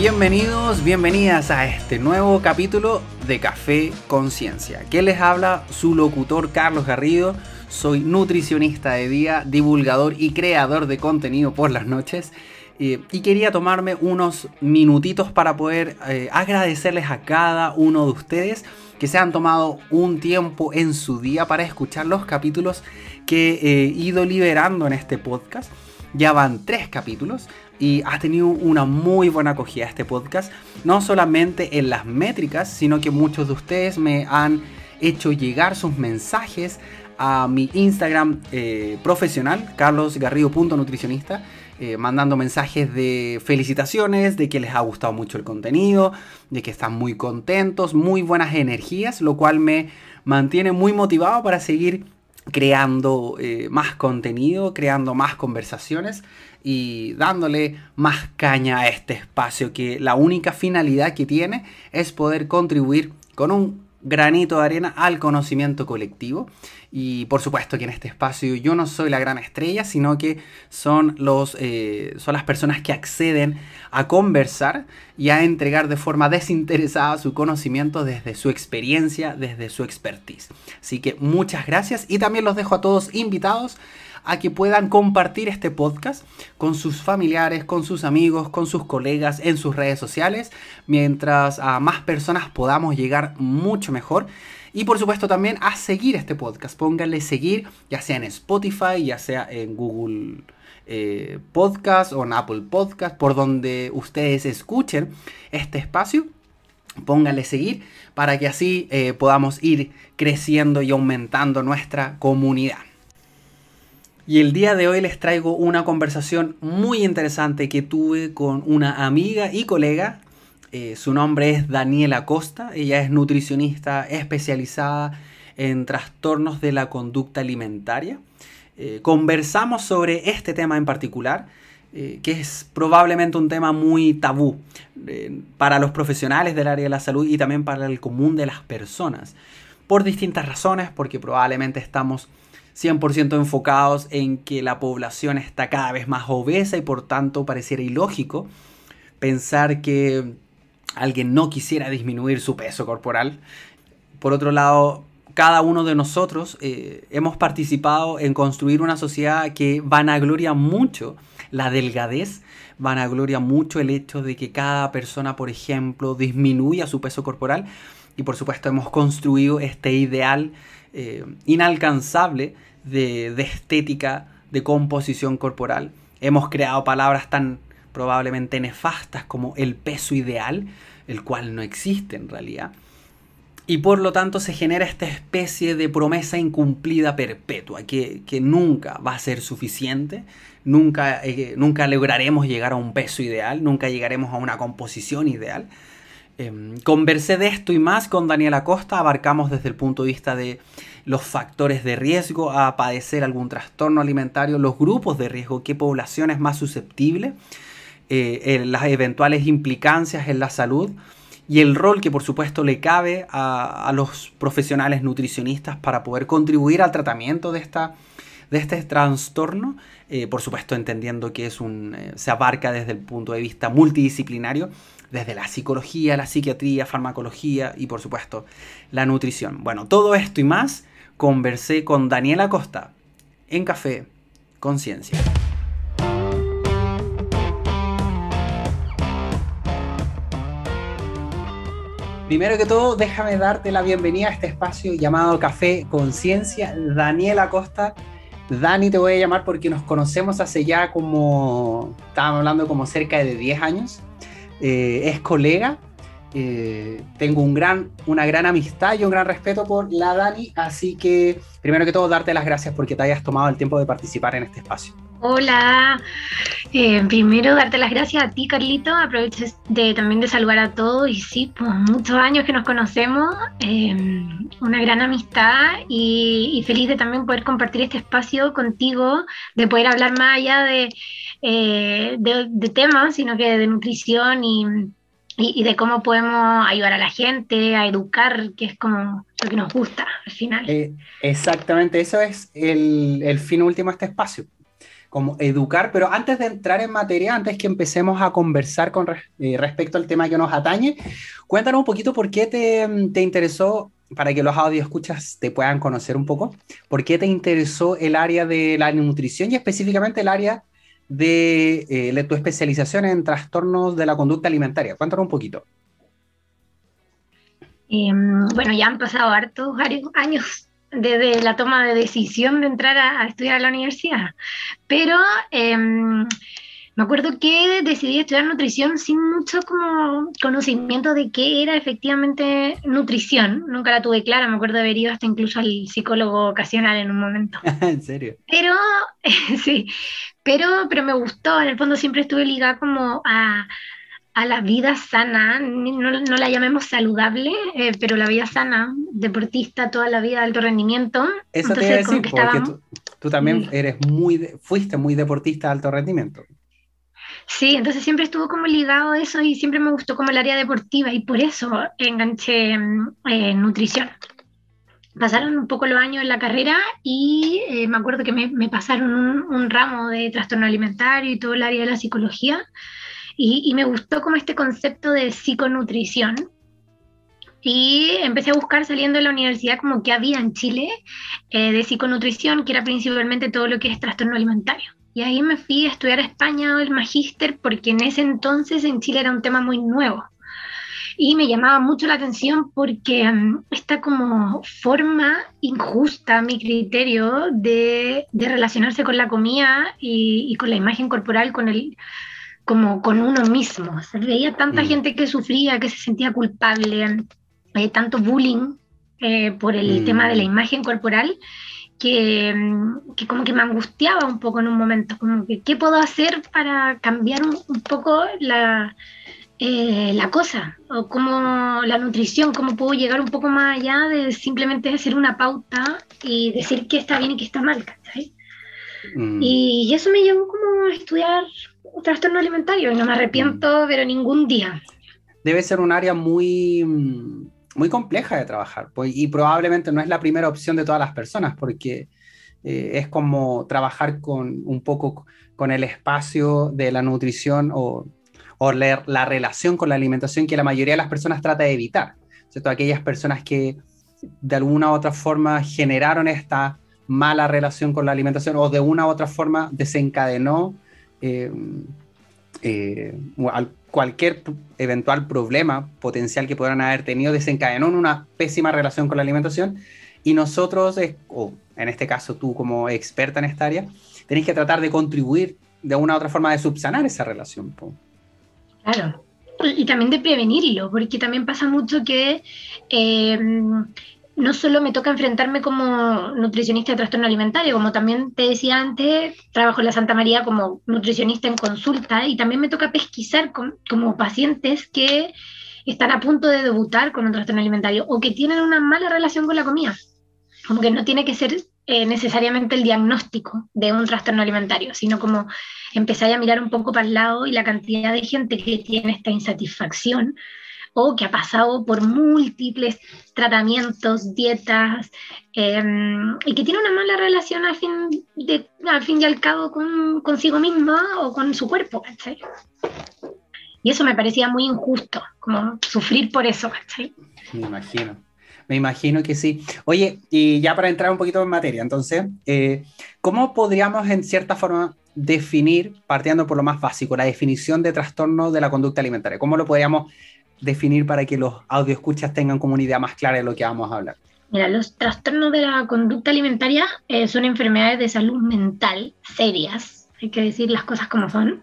Bienvenidos, bienvenidas a este nuevo capítulo de Café Conciencia. Que les habla su locutor Carlos Garrido. Soy nutricionista de día, divulgador y creador de contenido por las noches. y quería tomarme unos minutitos para poder eh, agradecerles a cada uno de ustedes que se han tomado un tiempo en su día para escuchar los capítulos que he ido liberando en este podcast. Ya van tres capítulos y ha tenido una muy buena acogida este podcast, no solamente en las métricas, sino que muchos de ustedes me han hecho llegar sus mensajes a mi Instagram eh, profesional, carlosgarrido.nutricionista, eh, mandando mensajes de felicitaciones, de que les ha gustado mucho el contenido, de que están muy contentos, muy buenas energías, lo cual me mantiene muy motivado para seguir creando eh, más contenido, creando más conversaciones y dándole más caña a este espacio que la única finalidad que tiene es poder contribuir con un granito de arena al conocimiento colectivo. Y por supuesto que en este espacio yo no soy la gran estrella, sino que son, los, eh, son las personas que acceden a conversar y a entregar de forma desinteresada su conocimiento desde su experiencia, desde su expertise. Así que muchas gracias y también los dejo a todos invitados a que puedan compartir este podcast con sus familiares, con sus amigos, con sus colegas en sus redes sociales, mientras a más personas podamos llegar mucho mejor. Y por supuesto también a seguir este podcast. Pónganle seguir, ya sea en Spotify, ya sea en Google eh, Podcast o en Apple Podcast, por donde ustedes escuchen este espacio. Pónganle seguir para que así eh, podamos ir creciendo y aumentando nuestra comunidad. Y el día de hoy les traigo una conversación muy interesante que tuve con una amiga y colega. Eh, su nombre es Daniela Costa. Ella es nutricionista especializada en trastornos de la conducta alimentaria. Eh, conversamos sobre este tema en particular, eh, que es probablemente un tema muy tabú para los profesionales del área de la salud y también para el común de las personas. Por distintas razones, porque probablemente estamos 100% enfocados en que la población está cada vez más obesa y por tanto pareciera ilógico pensar que alguien no quisiera disminuir su peso corporal. Por otro lado, cada uno de nosotros eh, hemos participado en construir una sociedad que vanagloria mucho la delgadez, vanagloria mucho el hecho de que cada persona, por ejemplo, disminuya su peso corporal y por supuesto hemos construido este ideal eh, inalcanzable de, estética, de composición corporal. Hemos creado palabras tan probablemente nefastas como el peso ideal, el cual no existe en realidad. Y por lo tanto se genera esta especie de promesa incumplida perpetua, que, nunca va a ser suficiente, nunca, eh, nunca lograremos llegar a un peso ideal, nunca llegaremos a una composición ideal. Em, conversé de esto y más con Daniela Costa, abarcamos desde el punto de vista de los factores de riesgo a padecer algún trastorno alimentario, los grupos de riesgo, qué población es más susceptible, eh, las eventuales implicancias en la salud y el rol que por supuesto le cabe a, los profesionales nutricionistas para poder contribuir al tratamiento de, esta, de este trastorno, eh, por supuesto entendiendo que es un, eh, se abarca desde el punto de vista multidisciplinario desde la psicología, la psiquiatría, farmacología y por supuesto la nutrición. Bueno, todo esto y más conversé con Daniela Costa en Café Conciencia. Primero que todo, déjame darte la bienvenida a este espacio llamado Café Conciencia. Daniela Costa. Dani te voy a llamar porque nos conocemos hace ya como, estábamos hablando como cerca de 10 años. Eh, es colega. Eh, tengo un gran, una gran amistad y un gran respeto por la Dani, así que primero que todo darte las gracias porque te hayas tomado el tiempo de participar en este espacio. Hola, eh, primero darte las gracias a ti Carlito, aprovecho también de saludar a todos. Y sí, pues muchos años que nos conocemos, una gran amistad. Y, feliz de también poder compartir este espacio contigo, de poder hablar más allá de eh, de, temas, sino que de nutrición y, de cómo podemos ayudar a la gente, a educar, que es como lo que nos gusta al final. Eh, exactamente, eso es el, fin último de este espacio. Como educar, pero antes de entrar en materia, antes que empecemos a conversar con eh, respecto al tema que nos atañe, cuéntanos un poquito por qué te, te interesó, para que los audio escuchas te puedan conocer un poco, por qué te interesó el área de la nutrición y específicamente el área de, eh, tu especialización en trastornos de la conducta alimentaria. Cuéntanos un poquito. Em, bueno, ya han pasado hartos años desde la toma de decisión de entrar a, estudiar a la universidad, pero em, me acuerdo que decidí estudiar nutrición sin mucho como conocimiento de qué era efectivamente nutrición. Nunca la tuve clara, me acuerdo de haber ido hasta incluso al psicólogo ocasional en un momento. ¿En serio? Pero, sí, pero, pero me gustó, en el fondo siempre estuve ligada como a, a la vida sana, no, no la llamemos saludable, eh, pero la vida sana, deportista toda la vida de alto rendimiento. Eso te iba a decir, porque tú, también eres muy, fuiste muy deportista de alto rendimiento. Sí, entonces siempre estuvo como ligado a eso y siempre me gustó como el área deportiva y por eso enganché eh, nutrición. Pasaron un poco los años en la carrera y eh, me acuerdo que me, me pasaron un, un, ramo de trastorno alimentario y todo el área de la psicología y, me gustó como este concepto de psiconutrición. Y empecé a buscar saliendo de la universidad como que había en Chile eh, de psiconutrición, que era principalmente todo lo que es trastorno alimentario. Y ahí me fui a estudiar a España el magíster porque en ese entonces en Chile era un tema muy nuevo. Y me llamaba mucho la atención porque um, esta como forma injusta, a mi criterio, de, relacionarse con la comida y, con la imagen corporal, con el, como con uno mismo. Se veía tanta mm. gente que sufría, que se sentía culpable, hay tanto bullying eh, por el mm. tema de la imagen corporal, que, mm, que, como que me angustiaba un poco en un momento, como que qué puedo hacer para cambiar un, poco la, eh, la cosa, o cómo la nutrición, cómo puedo llegar un poco más allá de simplemente hacer una pauta y decir qué está bien y qué está mal. Y, y eso me llevó como a estudiar trastorno alimentario y no me arrepiento, mm. pero ningún día. Debe ser un área muy, muy compleja de trabajar pues, y probablemente no es la primera opción de todas las personas porque eh, es como trabajar con un poco con el espacio de la nutrición o, o la, la, relación con la alimentación que la mayoría de las personas trata de evitar. ¿cierto? Aquellas personas que de alguna u otra forma generaron esta mala relación con la alimentación o de una u otra forma desencadenó eh, eh, cualquier eventual problema potencial que pudieran haber tenido desencadenó en una pésima relación con la alimentación y nosotros, o en este caso tú como experta en esta área, tenéis que tratar de contribuir de una u otra forma de subsanar esa relación. Claro, y también de prevenirlo, porque también pasa mucho que eh, no solo me toca enfrentarme como nutricionista de trastorno alimentario, como también te decía antes, trabajo en la Santa María como nutricionista en consulta y también me toca pesquisar como pacientes que están a punto de debutar con un trastorno alimentario o que tienen una mala relación con la comida. Como que no tiene que ser eh, necesariamente el diagnóstico de un trastorno alimentario, sino como empezar a mirar un poco para el lado y la cantidad de gente que tiene esta insatisfacción o que ha pasado por múltiples tratamientos, dietas, em, y que tiene una mala relación al fin, de, al fin y al cabo con, consigo misma o con su cuerpo, Y eso me parecía muy injusto, como sufrir por eso, Me imagino. Me imagino que sí. Oye, y ya para entrar un poquito en materia, entonces, eh, ¿cómo podríamos en cierta forma definir, partiendo por lo más básico, la definición de trastorno de la conducta alimentaria? ¿Cómo lo podríamos definir para que los escuchas tengan como una idea más clara de lo que vamos a hablar? Mira, los trastornos de la conducta alimentaria eh, son enfermedades de salud mental serias, hay que decir las cosas como son,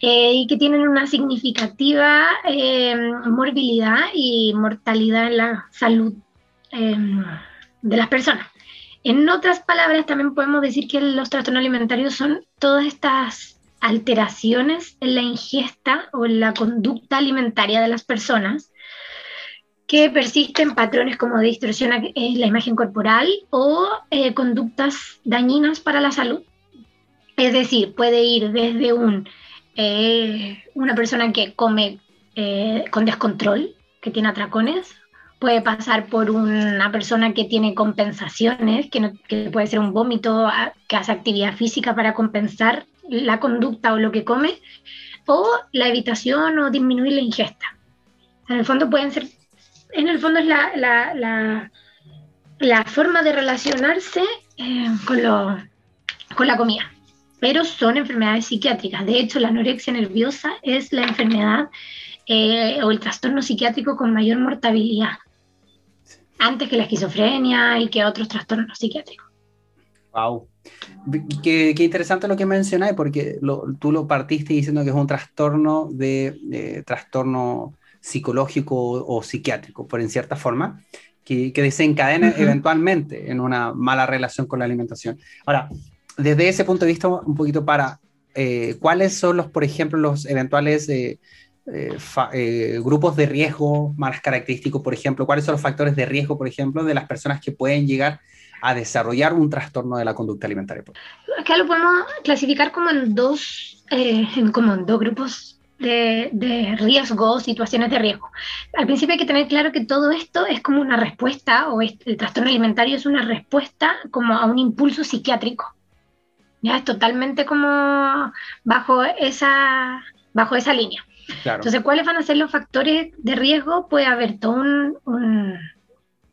eh, y que tienen una significativa eh, morbilidad y mortalidad en la salud de las personas. En otras palabras, también podemos decir que los trastornos alimentarios son todas estas alteraciones en la ingesta o en la conducta alimentaria de las personas que persisten patrones como distorsión en la imagen corporal o eh, conductas dañinas para la salud. Es decir, puede ir desde un, eh, una persona que come eh, con descontrol, que tiene atracones, puede pasar por una persona que tiene compensaciones, que, que puede ser un vómito que hace actividad física para compensar la conducta o lo que come, o la evitación o disminuir la ingesta. En el fondo pueden ser, en el fondo es la, la, la, forma de relacionarse eh, con, lo, con la comida, pero son enfermedades psiquiátricas. De hecho, la anorexia nerviosa es la enfermedad eh, o el trastorno psiquiátrico con mayor mortalidad, antes que la esquizofrenia y que otros trastornos psiquiátricos. Wow. Qué, interesante lo que mencionáis, porque tú lo partiste diciendo que es un trastorno de trastorno psicológico o, psiquiátrico, por en cierta forma, que, desencadena eventualmente en una mala relación con la alimentación. Ahora, desde ese punto de vista, un poquito para, eh, ¿cuáles son los, por ejemplo, los eventuales eh, eh, grupos de riesgo más característicos, por ejemplo? ¿Cuáles son los factores de riesgo, por ejemplo, de las personas que pueden llegar a desarrollar un trastorno de la conducta alimentaria? Acá lo podemos clasificar como en dos, como en dos grupos de, de riesgo, situaciones de riesgo. Al principio hay que tener claro que todo esto es como una respuesta, o el trastorno alimentario es una respuesta como a un impulso psiquiátrico. Ya es totalmente como bajo esa, bajo esa línea. Entonces, ¿cuáles van a ser los factores de riesgo? Puede haber todo un,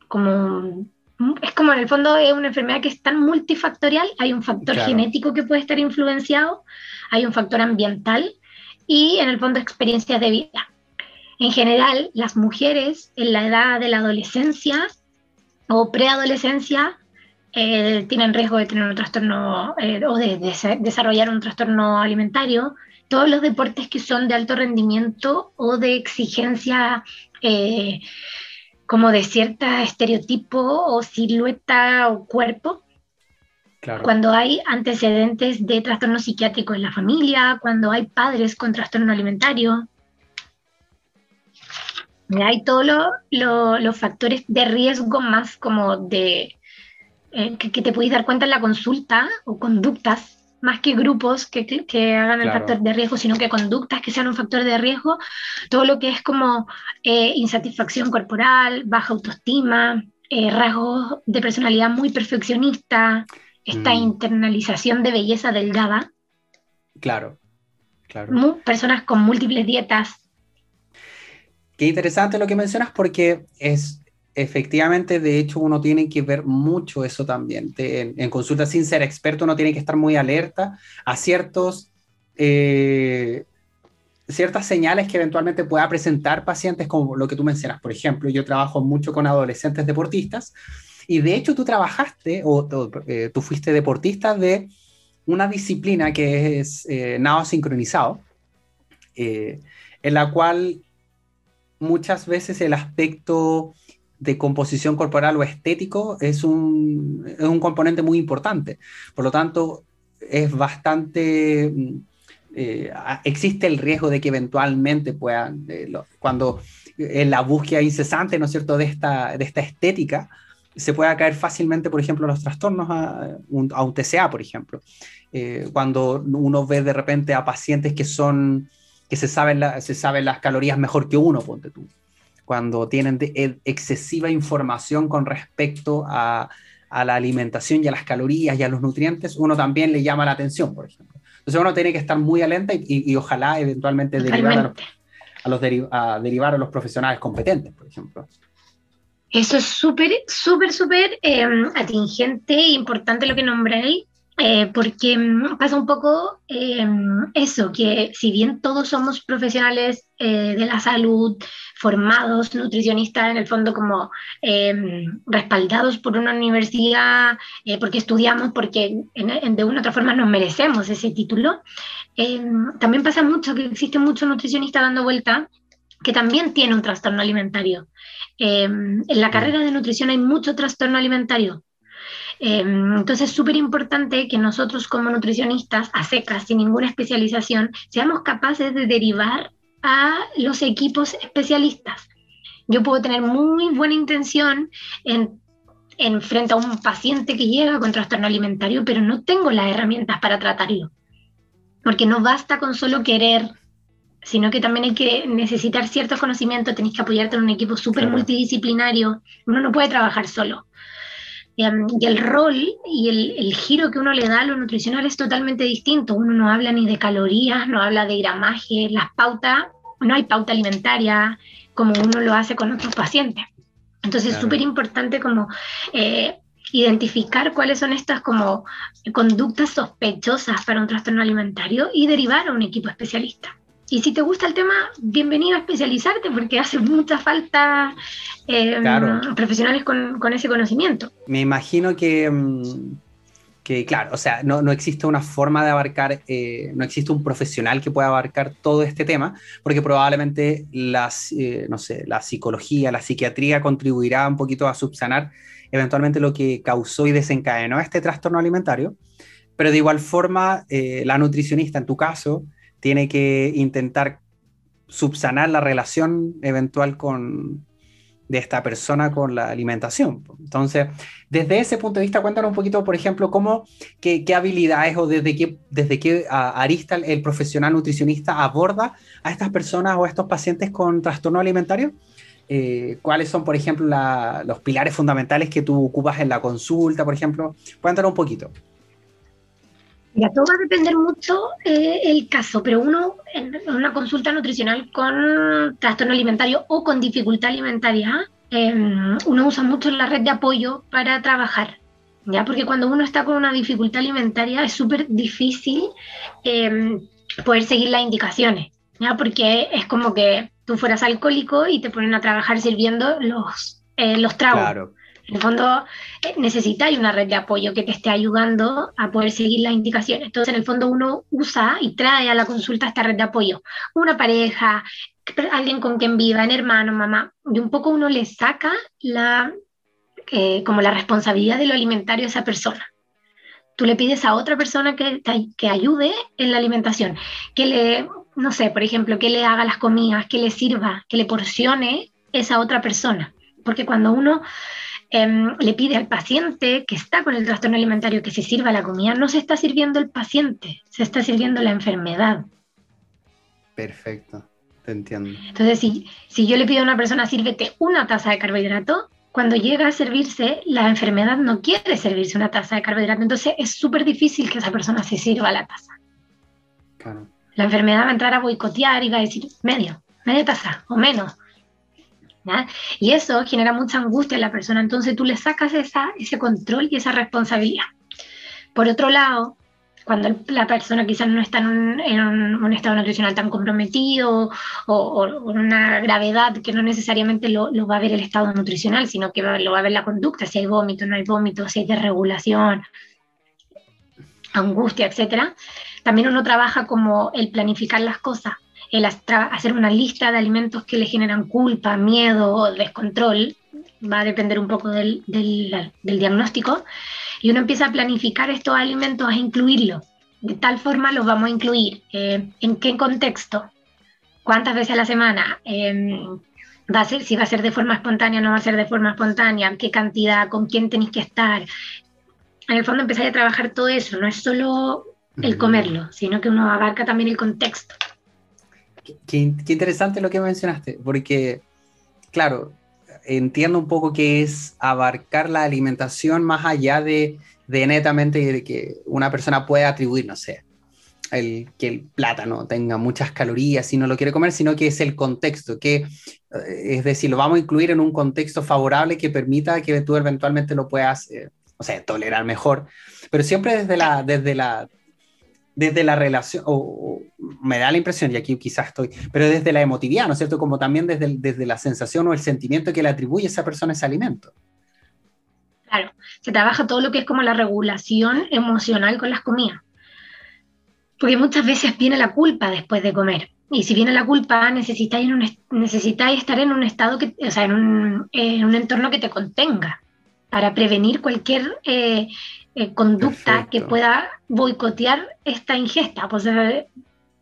como es como en el fondo es una enfermedad que es tan multifactorial, hay un factor genético que puede estar influenciado, hay un factor ambiental y en el fondo experiencias de vida. En general, las mujeres en la edad de la adolescencia o preadolescencia eh, tienen riesgo de tener un trastorno eh, o de, desarrollar un trastorno alimentario. Todos los deportes que son de alto rendimiento o de exigencia eh, como de cierta estereotipo o silueta o cuerpo, cuando hay antecedentes de trastorno psiquiátrico en la familia, cuando hay padres con trastorno alimentario. Hay todos los factores de riesgo más como de eh, que, te podéis dar cuenta en la consulta o conductas, más que grupos que, que hagan el factor de riesgo, sino que conductas que sean un factor de riesgo, todo lo que es como eh, insatisfacción corporal, baja autoestima, eh, rasgos de personalidad muy perfeccionista, esta mm. internalización de belleza delgada. Claro, claro. personas con múltiples dietas. Qué interesante lo que mencionas porque es efectivamente, de hecho, uno tiene que ver mucho eso también. en, consulta sin ser experto, uno tiene que estar muy alerta a ciertos, eh, ciertas señales que eventualmente pueda presentar pacientes, como lo que tú mencionas. Por ejemplo, yo trabajo mucho con adolescentes deportistas y de hecho tú trabajaste o, eh, tú fuiste deportista de una disciplina que es eh, nado sincronizado, eh, en la cual muchas veces el aspecto de composición corporal o estético es un, es un componente muy importante. Por lo tanto, es bastante... Mm, existe el riesgo de que eventualmente puedan, cuando en la búsqueda incesante, ¿no es cierto?, de esta, de esta estética, se puede caer fácilmente, por ejemplo, los trastornos a un, TCA, por ejemplo. Eh, cuando uno ve de repente a pacientes que son, que se saben, se saben las calorías mejor que uno, ponte tú. Cuando tienen e, excesiva información con respecto a, a, la alimentación y a las calorías y a los nutrientes, uno también le llama la atención, por ejemplo. Entonces uno tiene que estar muy alenta y, y, ojalá eventualmente derivar a, los, a, los a derivar a los profesionales competentes, por ejemplo. Eso es súper, súper, súper em, atingente e importante lo que nombréis, eh, porque mm, pasa un poco em, eso, que si bien todos somos profesionales eh, de la salud, formados, nutricionistas, en el fondo como em, respaldados por una universidad, eh, porque estudiamos, porque de una u otra forma nos merecemos ese título, también pasa mucho que existe mucho nutricionista dando vuelta que también tiene un trastorno alimentario. Em, en la carrera de nutrición hay mucho trastorno alimentario. Em, entonces es súper importante que nosotros como nutricionistas, a secas, sin ninguna especialización, seamos capaces de derivar a los equipos especialistas. Yo puedo tener muy buena intención en, en frente a un paciente que llega con trastorno alimentario, pero no tengo las herramientas para tratarlo. Porque no basta con solo querer sino que también hay que necesitar ciertos conocimientos, tenéis que apoyarte en un equipo súper multidisciplinario, uno no puede trabajar solo. Em, y el rol y el, giro que uno le da a lo nutricional es totalmente distinto. Uno no habla ni de calorías, no habla de gramaje, las pautas, no hay pauta alimentaria como uno lo hace con otros pacientes. Entonces es súper importante como eh, identificar cuáles son estas como conductas sospechosas para un trastorno alimentario y derivar a un equipo especialista. Y si te gusta el tema, bienvenido a especializarte porque hace mucha falta eh, profesionales con, con, ese conocimiento. Me imagino que, mm, que claro, o sea, no, no existe una forma de abarcar, eh, no existe un profesional que pueda abarcar todo este tema, porque probablemente las, eh, no sé, la psicología, la psiquiatría contribuirá un poquito a subsanar eventualmente lo que causó y desencadenó este trastorno alimentario, pero de igual forma, la nutricionista en tu caso, tiene que intentar subsanar la relación eventual con, de esta persona con la alimentación. Entonces, desde ese punto de vista, cuéntanos un poquito, por ejemplo, cómo, qué, habilidades o desde qué, desde qué arista el profesional nutricionista aborda a estas personas o a estos pacientes con trastorno alimentario. Eh, ¿Cuáles son, por ejemplo, los pilares fundamentales que tú ocupas en la consulta, por ejemplo? Cuéntanos un poquito. Ya, todo va a depender mucho eh, el caso, pero uno en una consulta nutricional con trastorno alimentario o con dificultad alimentaria, em, uno usa mucho la red de apoyo para trabajar, ¿ya? Porque cuando uno está con una dificultad alimentaria es súper difícil em, poder seguir las indicaciones, ¿ya? Porque es como que tú fueras alcohólico y te ponen a trabajar sirviendo los, eh, los tragos. Claro. En el fondo, eh, necesitáis una red de apoyo que te esté ayudando a poder seguir las indicaciones. Entonces, en el fondo, uno usa y trae a la consulta esta red de apoyo. Una pareja, alguien con quien viva, un hermano, mamá, y un poco uno le saca la, eh, como la responsabilidad de lo alimentario a esa persona. Tú le pides a otra persona que, que ayude en la alimentación, que le, no sé, por ejemplo, que le haga las comidas, que le sirva, que le porcione esa otra persona. Porque cuando uno Em, le pide al paciente que está con el trastorno alimentario que se sirva la comida, no se está sirviendo el paciente, se está sirviendo la enfermedad. Perfecto, te entiendo. Entonces, si, si yo le pido a una persona, sírvete una taza de carbohidrato, cuando llega a servirse, la enfermedad no quiere servirse una taza de carbohidrato, entonces es súper difícil que esa persona se sirva la taza. La enfermedad va a entrar a boicotear y va a decir medio, media taza o menos. Y eso genera mucha angustia en la persona, entonces tú le sacas ese control y esa responsabilidad. Por otro lado, cuando la persona quizás no está en un, estado nutricional tan comprometido o, en una gravedad que no necesariamente lo, va a ver el estado nutricional, sino que lo va a ver la conducta, si hay vómito, no hay vómito, si hay desregulación, angustia, etc. También uno trabaja como el planificar las cosas el hacer una lista de alimentos que le generan culpa, miedo o descontrol, va a depender un poco del, diagnóstico, y uno empieza a planificar estos alimentos, a incluirlos. De tal forma los vamos a incluir. Eh, ¿En qué contexto? ¿Cuántas veces a la semana? Em, va a ser, si va a ser de forma espontánea o no va a ser de forma espontánea, qué cantidad, con quién tenéis que estar. En el fondo empezáis a trabajar todo eso, no es solo el comerlo, sino que uno abarca también el contexto. Qué, interesante lo que mencionaste, porque, claro, entiendo un poco que es abarcar la alimentación más allá de, netamente de que una persona puede atribuir, no sé, que el plátano tenga muchas calorías si no lo quiere comer, sino que es el contexto, que eh, es decir, lo vamos a incluir en un contexto favorable que permita que tú eventualmente lo puedas, eh, o sea, tolerar mejor, pero siempre desde la, desde la desde la relación, o, me da la impresión, y aquí quizás estoy, pero desde la emotividad, ¿no es cierto? Como también desde, desde la sensación o el sentimiento que le atribuye a esa persona ese alimento. Claro, se trabaja todo lo que es como la regulación emocional con las comidas. Porque muchas veces viene la culpa después de comer. Y si viene la culpa, necesitáis, necesitáis estar en un estado, que, o sea, en un, en un entorno que te contenga para prevenir cualquier eh, eh, conducta que pueda boicotear esta ingesta, pues eh,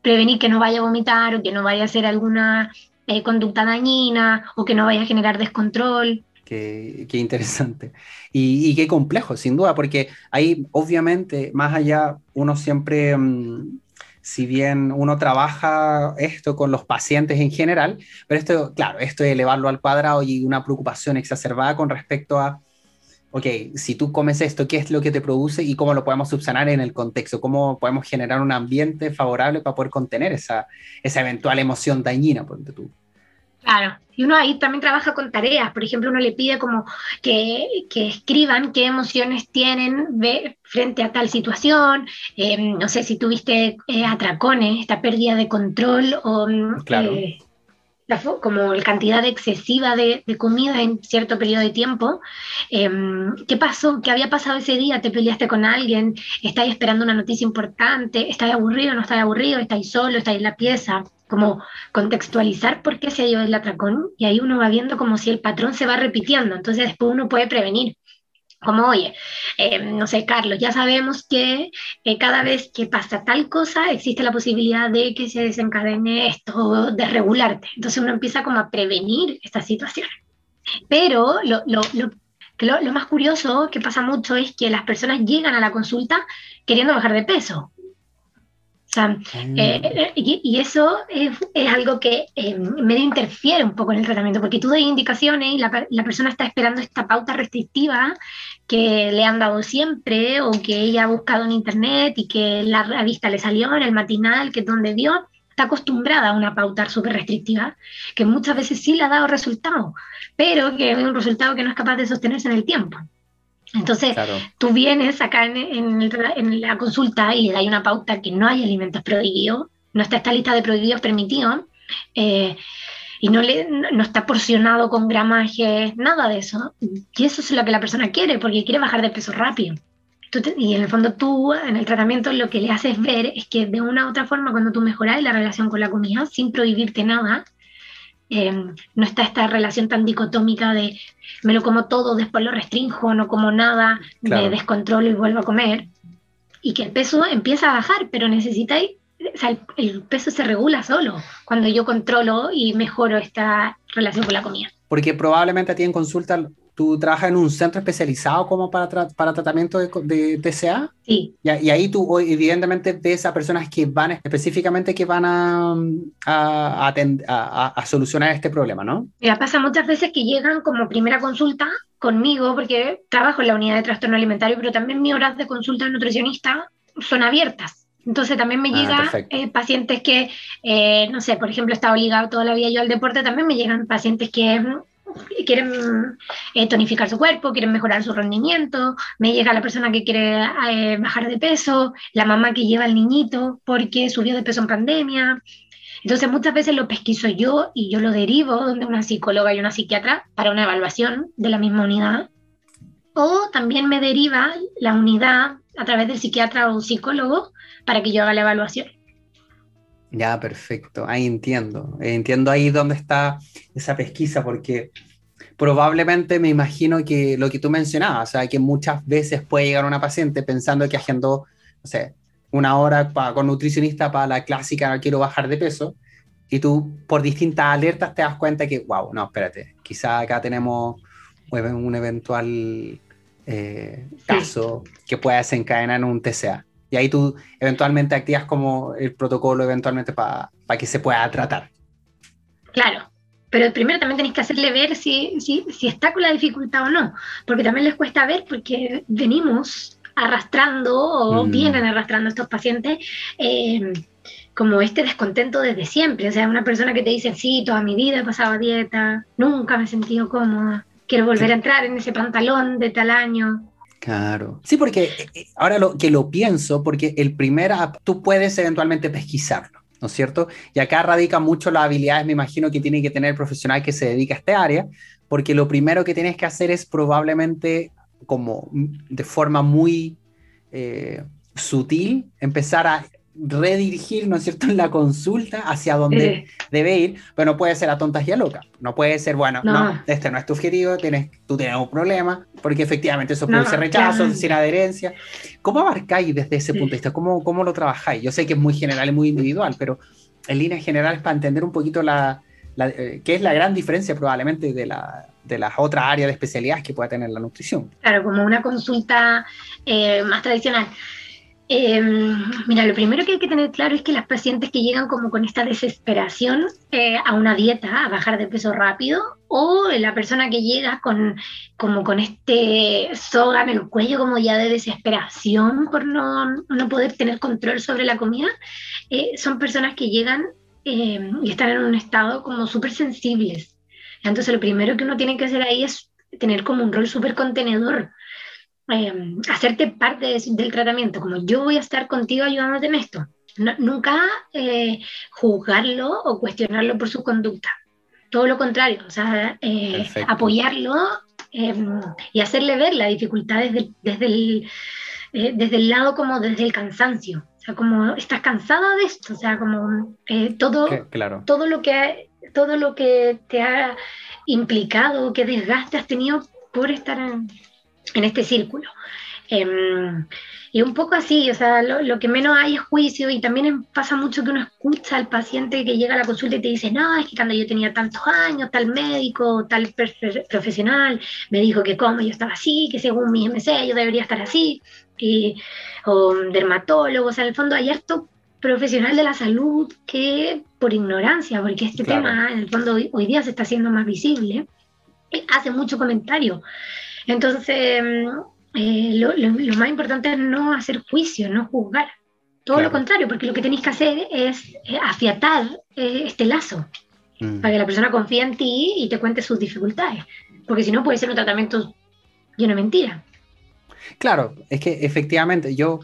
prevenir que no vaya a vomitar o que no vaya a hacer alguna eh, conducta dañina o que no vaya a generar descontrol. Qué, qué interesante. Y, y, qué complejo, sin duda, porque ahí obviamente, más allá, uno siempre, mm, si bien uno trabaja esto con los pacientes en general, pero esto, claro, esto es elevarlo al cuadrado y una preocupación exacerbada con respecto a, ok, si tú comes esto, ¿qué es lo que te produce y cómo lo podemos subsanar en el contexto? ¿Cómo podemos generar un ambiente favorable para poder contener esa, esa eventual emoción dañina, por tú? Claro, y uno ahí también trabaja con tareas, por ejemplo, uno le pide como que, escriban qué emociones tienen frente a tal situación, eh, no sé si tuviste eh, atracones, esta pérdida de control o mm, eh, como la cantidad excesiva de, comida en cierto periodo de tiempo. ¿Qué pasó? ¿Qué había pasado ese día? ¿Te peleaste con alguien? ¿Estáis esperando una noticia importante? ¿Estáis aburrido? ¿No estáis aburrido? ¿Estáis solo? ¿Estáis en la pieza? como contextualizar por qué se ido el atracón y ahí uno va viendo como si el patrón se va repitiendo, entonces después uno puede prevenir. Como, oye, eh, no sé, Carlos, ya sabemos que eh, cada vez que pasa tal cosa existe la posibilidad de que se desencadene esto, de regularte. Entonces uno empieza como a prevenir esta situación. Pero lo, lo, lo, lo, lo más curioso que pasa mucho es que las personas llegan a la consulta queriendo bajar de peso sea, eh, eh, y, eso es, algo que eh, medio interfiere un poco en el tratamiento, porque tú das indicaciones y la, la, persona está esperando esta pauta restrictiva que le han dado siempre o que ella ha buscado en internet y que la revista le salió en el matinal, que es donde vio, está acostumbrada a una pauta súper restrictiva, que muchas veces sí le ha dado resultado, pero que es un resultado que no es capaz de sostenerse en el tiempo. Entonces, tú vienes acá en, la consulta y le das una pauta que no hay alimentos prohibidos, no está esta lista de prohibidos permitidos, eh, y no, le, no está porcionado con gramaje, nada de eso. Y eso es lo que la persona quiere, porque quiere bajar de peso rápido. y en el fondo tú, en el tratamiento, lo que le haces ver es que de una u otra forma, cuando tú mejoras la relación con la comida, sin prohibirte nada, Em, no está esta relación tan dicotómica de me lo como todo, después lo restringo, no como nada, me descontrolo y vuelvo a comer. Y que el peso empieza a bajar, pero necesitáis, o sea, el, peso se regula solo cuando yo controlo y mejoro esta relación con la comida. Porque probablemente a ti en consulta ¿Tú trabajas en un centro especializado como para, para tratamiento de, de TCA? Sí. Y, y, ahí tú evidentemente ves a personas que van específicamente que van a, a, a, a, solucionar este problema, ¿no? Mira, pasa muchas veces que llegan como primera consulta conmigo, porque trabajo en la unidad de trastorno alimentario, pero también mis horas de consulta nutricionista son abiertas. Entonces también me ah, llegan eh, pacientes que, eh, no sé, por ejemplo, está obligado toda la vida yo al deporte, también me llegan pacientes que quieren eh, tonificar su cuerpo, quieren mejorar su rendimiento, me llega la persona que quiere eh, bajar de peso, la mamá que lleva al niñito porque subió de peso en pandemia. Entonces muchas veces lo pesquiso yo y yo lo derivo donde una psicóloga y una psiquiatra para una evaluación de la misma unidad. O también me deriva la unidad a través del psiquiatra o psicólogo para que yo haga la evaluación. Ya, perfecto. Ahí entiendo. Entiendo ahí dónde está esa pesquisa, porque probablemente me imagino que lo que tú mencionabas, o sea, que muchas veces puede llegar una paciente pensando que agendó, no sé, una hora con nutricionista para la clásica quiero bajar de peso, y tú por distintas alertas te das cuenta que, wow, no, espérate, quizá acá tenemos un eventual eh, caso que pueda desencadenar en un TCA. Y ahí tú eventualmente activas como el protocolo eventualmente para que se pueda tratar. Claro, pero primero también tenéis que hacerle ver si, si, si, está con la dificultad o no, porque también les cuesta ver porque venimos arrastrando o mm. vienen arrastrando estos pacientes eh, como este descontento desde siempre. O sea, una persona que te dice, sí, toda mi vida he pasado dieta, nunca me he sentido cómoda, quiero volver a entrar en ese pantalón de tal año. Claro. Sí, porque eh, eh, ahora lo, que lo pienso, porque el primer tú puedes eventualmente pesquisarlo, ¿no es cierto? Y acá radica mucho las habilidades, me imagino, que tiene que tener el profesional que se dedica a este área, porque lo primero que tienes que hacer es probablemente, como de forma muy eh, sutil, empezar a redirigir, ¿no es cierto?, la consulta hacia donde debe ir, pero no puede ser a tontas y a locas. No puede ser, bueno, no, este no es tu objetivo, tienes, tú tienes un problema, porque efectivamente eso produce rechazo, sin adherencia. ¿Cómo abarcáis desde ese punto de vista? ¿Cómo, ¿Cómo lo trabajáis? Yo sé que es muy general y muy individual, pero en líneas generales para entender un poquito la, eh, qué es la gran diferencia probablemente de, la, de las otras áreas de especialidades que pueda tener la nutrición. Claro, como una consulta eh, más tradicional. Em, mira, lo primero que hay que tener claro es que las pacientes que llegan como con esta desesperación eh, a una dieta, a bajar de peso rápido, o la persona que llega con, como con este soga en el cuello como ya de desesperación por no, no poder tener control sobre la comida, eh, son personas que llegan em, y están en un estado como súper sensibles. Entonces lo primero que uno tiene que hacer ahí es tener como un rol súper contenedor Em, hacerte parte del tratamiento, como yo voy a estar contigo ayudándote en esto. nunca eh, juzgarlo o cuestionarlo por su conducta. Todo lo contrario, o sea, eh, apoyarlo em, y hacerle ver la dificultad desde, desde, el, eh, desde el lado como desde el cansancio. O sea, como estás cansada de esto, o sea, como todo, claro. todo, lo que, todo lo que te ha implicado, qué desgaste has tenido por estar en, en este círculo. Em, y un poco así, o sea, lo, que menos hay es juicio y también pasa mucho que uno escucha al paciente que llega a la consulta y te dice, no, es que cuando yo tenía tantos años, tal médico, tal profesional, me dijo que como yo estaba así, que según mi MC yo debería estar así, y, o dermatólogos, o sea, en el fondo hay harto profesional de la salud que por ignorancia, porque este tema en el fondo hoy, hoy día se está haciendo más visible, hace mucho comentario. Entonces, mm, eh, lo, más importante es no hacer juicio, no juzgar. Todo lo contrario, porque lo que tenéis que hacer es eh, afiatar eh, este lazo mm. para que la persona confíe en ti y te cuente sus dificultades. Porque si no, puede ser un tratamiento lleno de mentira. Claro, es que efectivamente yo,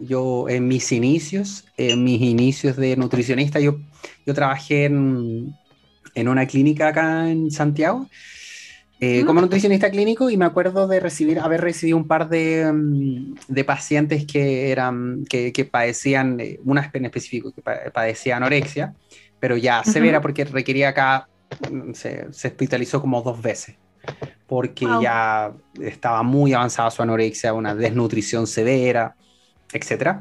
yo en mis inicios, en mis inicios de nutricionista, yo, yo trabajé en, en una clínica acá en Santiago eh, como nutricionista clínico y me acuerdo de recibir, haber recibido un par de, mm, de pacientes que, eran, que, que padecían, eh, una en específico, que padecía anorexia, pero ya severa porque requería acá, mm, se, se, hospitalizó como dos veces, porque ya estaba muy avanzada su anorexia, una desnutrición severa, etc.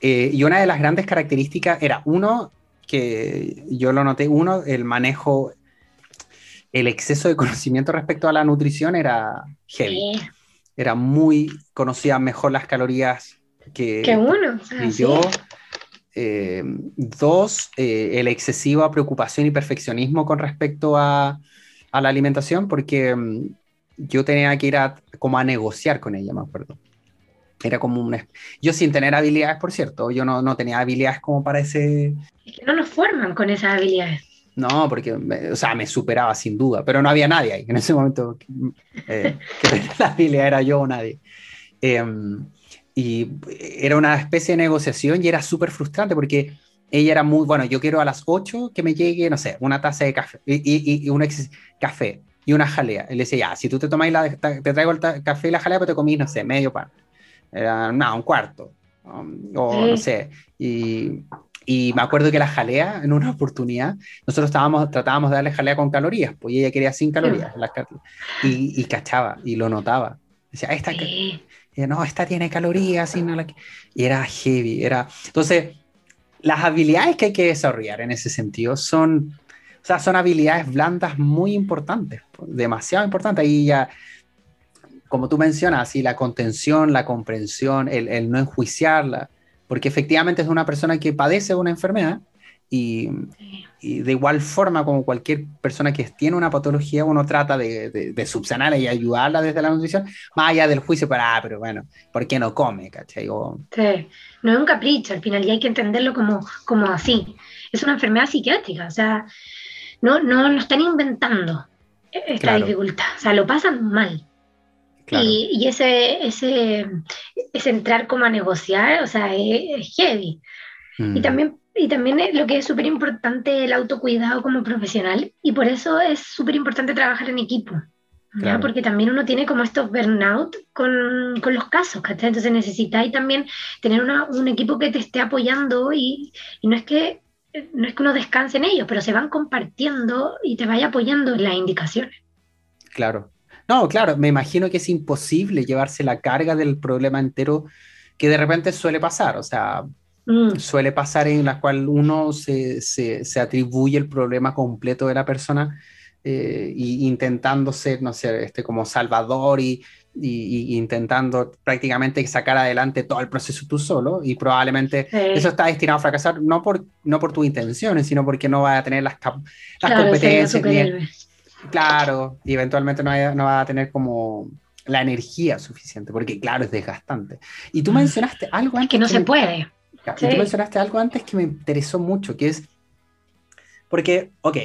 Eh, y una de las grandes características era, uno, que yo lo noté, uno, el manejo el exceso de conocimiento respecto a la nutrición era heavy. Era muy, conocía mejor las calorías que, uno. yo. Eh, dos, eh, el excesiva preocupación y perfeccionismo con respecto a, a la alimentación, porque mm, yo tenía que ir a, como a negociar con ella, me acuerdo. Era como un... Yo sin tener habilidades, por cierto, yo no, no tenía habilidades como para ese... Es que no nos forman con esas habilidades. No, porque, o sea, me superaba sin duda, pero no había nadie ahí. En ese momento, eh, que la era yo o nadie. Em, y era una especie de negociación y era súper frustrante porque ella era muy, bueno, yo quiero a las 8 que me llegue, no sé, una taza de café y, y, un café y una jalea. Él decía, ya, si tú te tomáis la, te traigo el café y la jalea, pero te comís, no sé, medio pan. no, un cuarto. Um, o no sé. Y, y me acuerdo que la jalea, en una oportunidad, nosotros estábamos, tratábamos de darle jalea con calorías, pues ella quería sin calorías, y, y, cachaba, y lo notaba. Decía, esta, no, esta tiene calorías, y, no la... y era heavy. Era... Entonces, las habilidades que hay que desarrollar en ese sentido son, o sea, son habilidades blandas muy importantes, demasiado importantes. Y ya, como tú mencionas, y la contención, la comprensión, el, el no enjuiciarla porque efectivamente es una persona que padece una enfermedad y, de igual forma como cualquier persona que tiene una patología, uno trata de, de, subsanarla y ayudarla desde la nutrición, más allá del juicio para, ah, pero bueno, ¿por qué no come? ¿cachai? Sí, no es un capricho al final y hay que entenderlo como, como así. Es una enfermedad psiquiátrica, o sea, no, no, no están inventando esta dificultad, o sea, lo pasan mal. Y, ese, ese, ese, entrar como a negociar, o sea, es, heavy. Y mm. también, y también lo que es súper importante el autocuidado como profesional, y por eso es súper importante trabajar en equipo. Porque también uno tiene como estos burnout con, con los casos, ¿cachai? Entonces necesitáis también tener una, un equipo que te esté apoyando y, y no es que no es que uno descanse en ellos, pero se van compartiendo y te vaya apoyando en las indicaciones. Claro, no, claro, me imagino que es imposible llevarse la carga del problema entero que de repente suele pasar, o sea, mm. suele pasar en la cual uno se, se, atribuye el problema completo de la persona eh, y intentando ser, no sé, este, como salvador y y, intentando prácticamente sacar adelante todo el proceso tú solo y probablemente eso está destinado a fracasar no por, no por tus intenciones, sino porque no va a tener las, las competencias. Claro, y eventualmente no va, no va a tener como la energía suficiente, porque claro, es desgastante. Y tú mm. mencionaste algo antes. que no se puede. Y tú mencionaste algo antes que me interesó mucho, que es, porque, ok,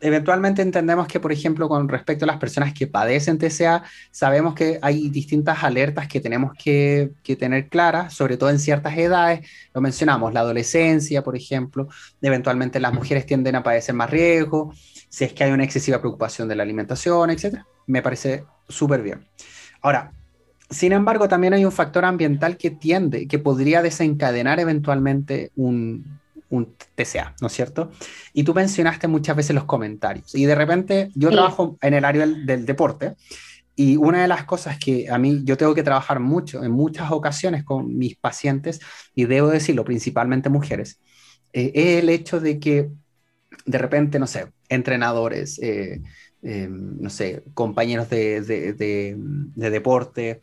eventualmente entendemos que, por ejemplo, con respecto a las personas que padecen TCA, sabemos que hay distintas alertas que tenemos que, tener claras, sobre todo en ciertas edades. Lo mencionamos, la adolescencia, por ejemplo. Eventualmente las mujeres tienden a padecer más riesgo, si es que hay una excesiva preocupación de la alimentación, etc. Me parece súper bien. Ahora, sin embargo, también hay un factor ambiental que tiende, que podría desencadenar eventualmente un, un TCA, ¿no es cierto? Y tú mencionaste muchas veces los comentarios. Y de repente yo trabajo en el área del, deporte y una de las cosas que a mí yo tengo que trabajar mucho en muchas ocasiones con mis pacientes, y debo decirlo, principalmente mujeres, eh, es el hecho de que de repente, no sé, entrenadores, eh, eh, no sé, compañeros de, de, de, deporte,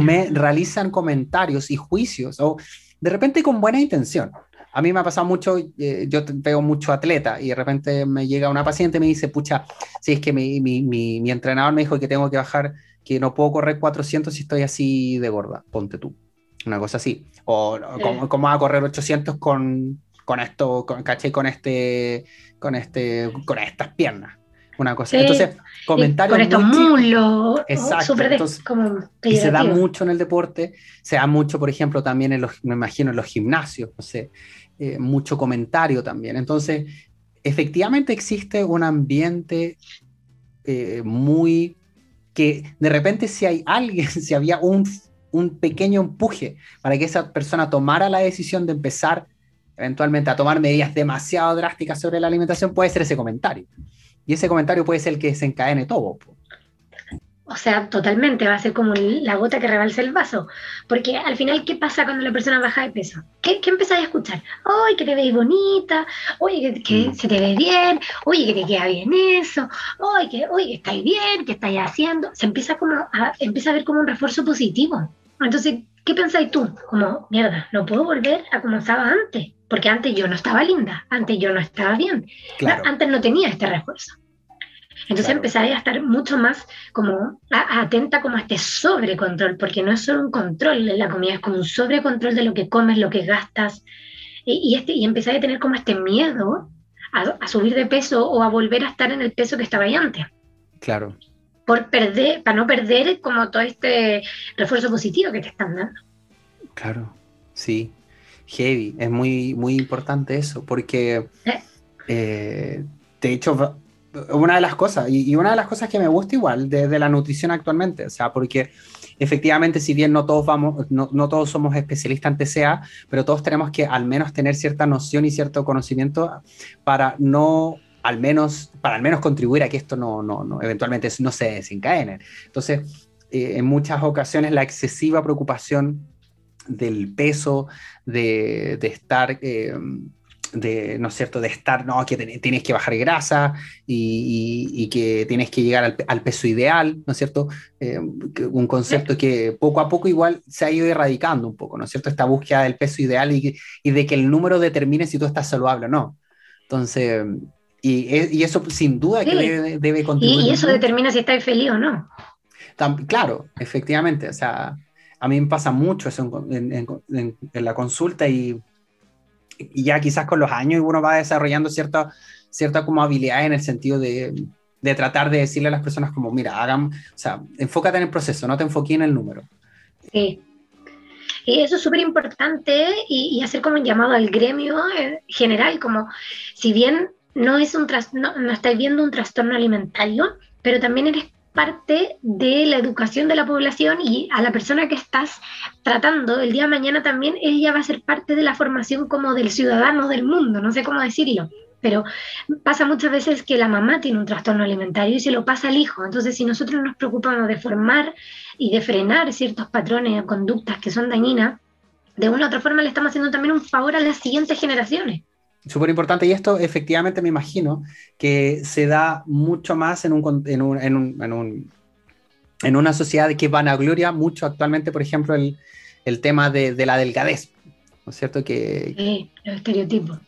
me realizan comentarios y juicios o de repente con buena intención. A mí me ha pasado mucho, eh, yo veo mucho atleta y de repente me llega una paciente y me dice, pucha, si es que mi, mi, mi, entrenador me dijo que tengo que bajar, que no puedo correr 400 si estoy así de gorda, ponte tú. Una cosa así. O ¿cómo, va a correr 800 con, con esto, con, caché, con este, con este, con estas piernas una cosa. Entonces, comentarios. Con estos mulos. Exacto. y se da mucho en el deporte, se da mucho, por ejemplo, también en los, me imagino, en los gimnasios, no sé, eh, mucho comentario también. Entonces, efectivamente existe un ambiente eh, muy que de repente si hay alguien, si había un, un pequeño empuje para que esa persona tomara la decisión de empezar eventualmente a tomar medidas demasiado drásticas sobre la alimentación, puede ser ese comentario. Y ese comentario puede ser el que desencadene todo. O sea, totalmente, va a ser como la gota que rebalsa el vaso. Porque al final, ¿qué pasa cuando la persona baja de peso? ¿Qué, qué empezáis a escuchar? ¡Ay, que te veis bonita! ¡Oye, que, mm. se te ve bien! ¡Oye, que te queda bien eso! ¡Oye, que, oye, que estáis bien! ¿Qué estáis haciendo? Se empieza, como a, empieza a ver como un refuerzo positivo. Entonces, ¿qué pensáis tú? Como, mierda, no puedo volver a como estaba antes porque antes yo no estaba linda, antes yo no estaba bien, antes no tenía este refuerzo. Entonces empecé a estar mucho más como atenta como a este sobrecontrol, porque no es solo un control de la comida, es como un sobrecontrol de lo que comes, lo que gastas. Y, este, y empecé a tener como este miedo a, subir de peso o a volver a estar en el peso que estaba ahí antes. Claro. Por perder, para no perder como todo este refuerzo positivo que te están dando. Claro, sí heavy. Es muy, muy importante eso, porque eh, de hecho, una de las cosas, y, una de las cosas que me gusta igual de, la nutrición actualmente, o sea, porque efectivamente, si bien no todos vamos, no, no, todos somos especialistas en TCA, pero todos tenemos que al menos tener cierta noción y cierto conocimiento para no al menos, para al menos contribuir a que esto no, no, no eventualmente no se desencadene. Entonces, eh, en muchas ocasiones la excesiva preocupación del peso, de, estar, eh, de, ¿no es cierto?, de estar, no, que tienes que bajar grasa y, que tienes que llegar al, peso ideal, ¿no es cierto? Eh, un concepto que poco a poco igual se ha ido erradicando un poco, ¿no es cierto? Esta búsqueda del peso ideal y, de que el número determine si tú estás saludable o no. Entonces, y, eso sin duda que debe, debe contribuir. Y, eso determina si estás feliz o no. claro, efectivamente, o sea, a mí me pasa mucho eso en, la consulta y, ya quizás con los años uno va desarrollando cierta, cierta como habilidad en el sentido de, tratar de decirle a las personas como, mira, hagan, o sea, enfócate en el proceso, no te enfoques en el número. Sí. Y eso es súper importante y, hacer como un llamado al gremio en general, como si bien no es un estáis viendo un trastorno alimentario, pero también eres parte de la educación de la población y a la persona que estás tratando el día de mañana también ella va a ser parte de la formación como del ciudadano del mundo, no sé cómo decirlo, pero pasa muchas veces que la mamá tiene un trastorno alimentario y se lo pasa al hijo, entonces si nosotros nos preocupamos de formar y de frenar ciertos patrones o conductas que son dañinas, de una u otra forma le estamos haciendo también un favor a las siguientes generaciones. Súper importante, y esto efectivamente me imagino que se da mucho más en un, en un, en un, en una sociedad que vanagloria mucho actualmente, por ejemplo, el, el tema de, de, la delgadez, ¿no es cierto? Que, sí, los estereotipos.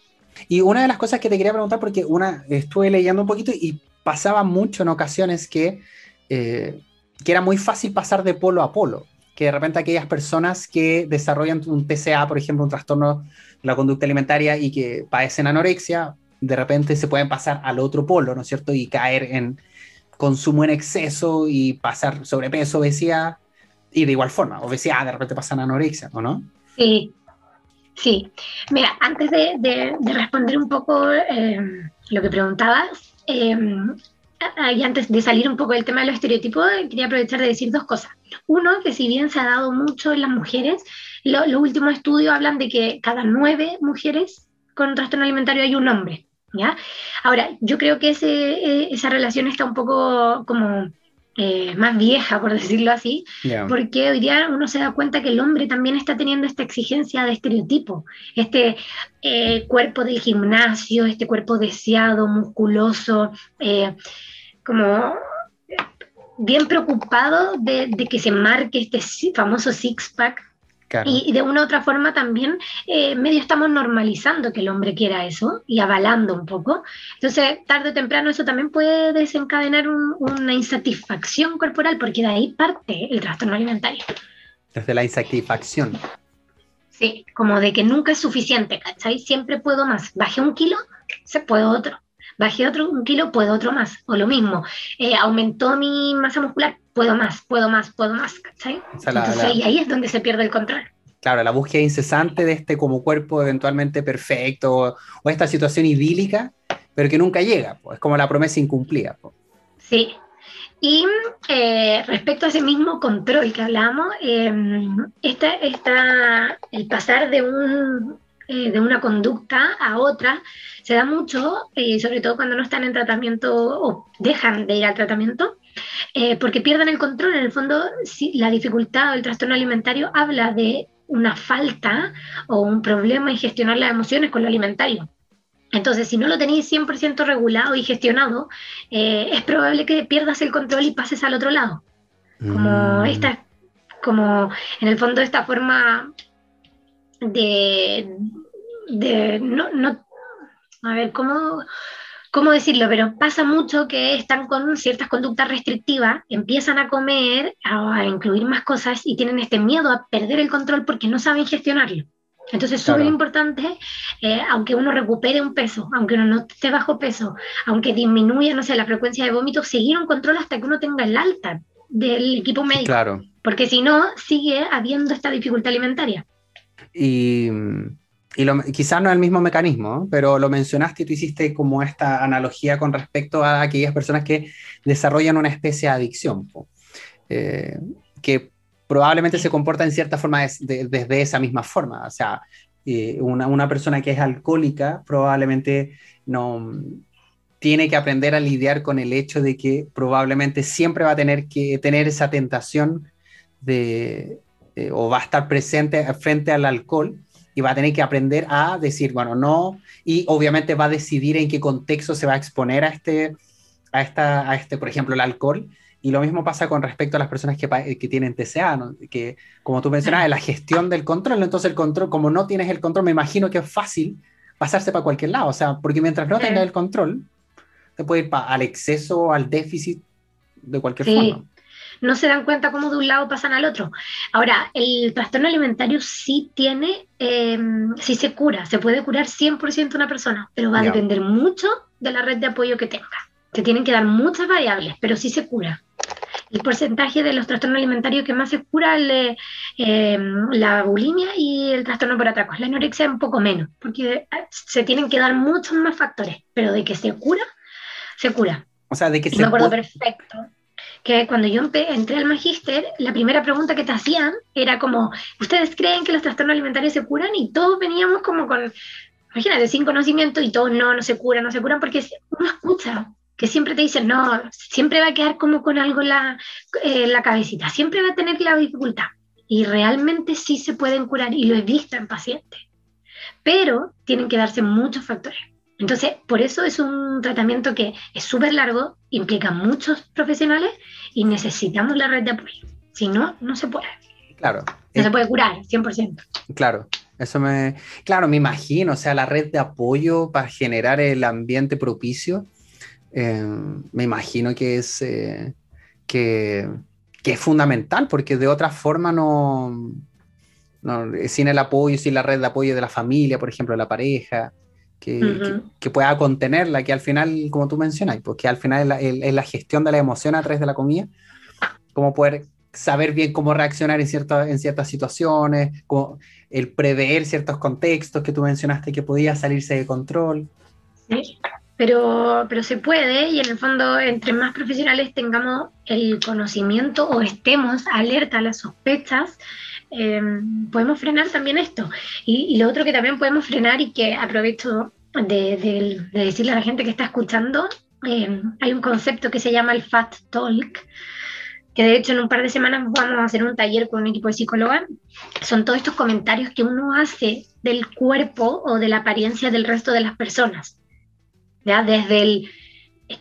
Y una de las cosas que te quería preguntar, porque una estuve leyendo un poquito y pasaba mucho en ocasiones que, eh, que era muy fácil pasar de polo a polo, que de repente aquellas personas que desarrollan un TCA, por ejemplo, un trastorno de la conducta alimentaria y que padecen anorexia, de repente se pueden pasar al otro polo, ¿no es cierto? Y caer en consumo en exceso y pasar sobrepeso, obesidad, y de igual forma, obesidad, de repente pasan anorexia, ¿o no? Sí, sí. Mira, antes de, responder un poco eh, lo que preguntabas, eh, y antes de salir un poco del tema de los estereotipos, quería aprovechar de decir dos cosas. Uno, que si bien se ha dado mucho en las mujeres, los últimos estudios hablan de que cada nueve mujeres con trastorno alimentario hay un hombre. ¿ya? Ahora, yo creo que ese, eh, esa relación está un poco como eh, más vieja, por decirlo así, porque hoy día uno se da cuenta que el hombre también está teniendo esta exigencia de estereotipo, este eh, cuerpo del gimnasio, este cuerpo deseado, musculoso, como bien preocupado de, de, que se marque este famoso six-pack y, de una u otra forma también eh, medio estamos normalizando que el hombre quiera eso y avalando un poco. Entonces, tarde o temprano eso también puede desencadenar una insatisfacción corporal porque de ahí parte el trastorno alimentario. Desde la insatisfacción. Sí, como de que nunca es suficiente, ¿cachai? Siempre puedo más. Bajé un kilo, se puede otro. Bajé otro un kilo, puedo otro más. O lo mismo, eh, aumentó mi masa muscular, puedo más, puedo más, puedo más, ¿cachai? Entonces, y ahí es donde se pierde el control. Claro, la búsqueda incesante de este como cuerpo eventualmente perfecto o, esta situación idílica, pero que nunca llega, pues, es como la promesa incumplida. Pues. Sí. Y eh, respecto a ese mismo control que hablamos, eh, esta, el pasar de, un, eh, de una conducta a otra se da mucho, sobre todo cuando no están en tratamiento o dejan de ir al tratamiento, eh, porque pierden el control. En el fondo, si la dificultad o el trastorno alimentario habla de una falta o un problema en gestionar las emociones con lo alimentario. Entonces, si no lo tenéis 100% regulado y gestionado, eh, es probable que pierdas el control y pases al otro lado. Como mm. esta, como en el fondo esta forma de, de no, no, a ver, ¿cómo, ¿cómo decirlo? Pero pasa mucho que están con ciertas conductas restrictivas, empiezan a comer, a, incluir más cosas y tienen este miedo a perder el control porque no saben gestionarlo. Entonces es súper importante, eh, aunque uno recupere un peso, aunque uno no esté bajo peso, aunque disminuya, no sé, la frecuencia de vómito, seguir un control hasta que uno tenga el alta del equipo médico. Claro. Porque si no, sigue habiendo esta dificultad alimentaria. Y y quizás no es el mismo mecanismo, pero lo mencionaste y tú hiciste como esta analogía con respecto a aquellas personas que desarrollan una especie de adicción, eh, que probablemente se comporta en cierta forma desde esa misma forma. O sea, eh, una, una, persona que es alcohólica probablemente no tiene que aprender a lidiar con el hecho de que probablemente siempre va a tener que tener esa tentación de, eh, o va a estar presente frente al alcohol y va a tener que aprender a decir, bueno, no, y obviamente va a decidir en qué contexto se va a exponer a este, a esta, a este por ejemplo, el alcohol. Y lo mismo pasa con respecto a las personas que, que tienen TCA, que como tú mencionabas, la gestión del control, entonces el control, como no tienes el control, me imagino que es fácil pasarse para cualquier lado, o sea, porque mientras no tengas el control, te puede ir al exceso, al déficit, de cualquier forma no se dan cuenta cómo de un lado pasan al otro. Ahora, el trastorno alimentario sí tiene, eh, sí se cura, se puede curar 100% una persona, pero va a depender mucho de la red de apoyo que tenga. Se tienen que dar muchas variables, pero sí se cura. El porcentaje de los trastornos alimentarios que más se cura es eh, la bulimia y el trastorno por atracos. La anorexia es un poco menos, porque eh, se tienen que dar muchos más factores, pero de que se cura, se cura. O sea, de que se me acuerdo perfecto que cuando yo entré al magíster, la primera pregunta que te hacían era como, ¿ustedes creen que los trastornos alimentarios se curan? Y todos veníamos como con, imagínate, sin conocimiento y todos no, no se curan, no se curan, porque uno escucha que siempre te dicen, no, siempre va a quedar como con algo la, eh, la cabecita, siempre va a tener la dificultad. Y realmente sí se pueden curar y lo he visto en pacientes. Pero tienen que darse muchos factores. Entonces, por eso es un tratamiento que es súper largo, implica muchos profesionales y necesitamos la red de apoyo. Si no, no se puede. Claro. No se puede curar, 100%. Claro. Eso me, claro, me imagino, o sea, la red de apoyo para generar el ambiente propicio, eh, me imagino que es, eh, que, que, es fundamental, porque de otra forma no, no, sin el apoyo, sin la red de apoyo de la familia, por ejemplo, de la pareja, que, que, pueda contenerla, que al final, como tú mencionas, porque pues, al final es la, gestión de la emoción a través de la comida, cómo poder saber bien cómo reaccionar en, ciertas en ciertas situaciones, como el prever ciertos contextos que tú mencionaste que podía salirse de control. Sí, pero, pero se puede y en el fondo entre más profesionales tengamos el conocimiento o estemos alerta a las sospechas, eh, podemos frenar también esto. Y, lo otro que también podemos frenar y que aprovecho de, decirle a la gente que está escuchando, eh, hay un concepto que se llama el Fat Talk, que de hecho en un par de semanas vamos a hacer un taller con un equipo de psicólogas. Son todos estos comentarios que uno hace del cuerpo o de la apariencia del resto de las personas. ¿ya? Desde el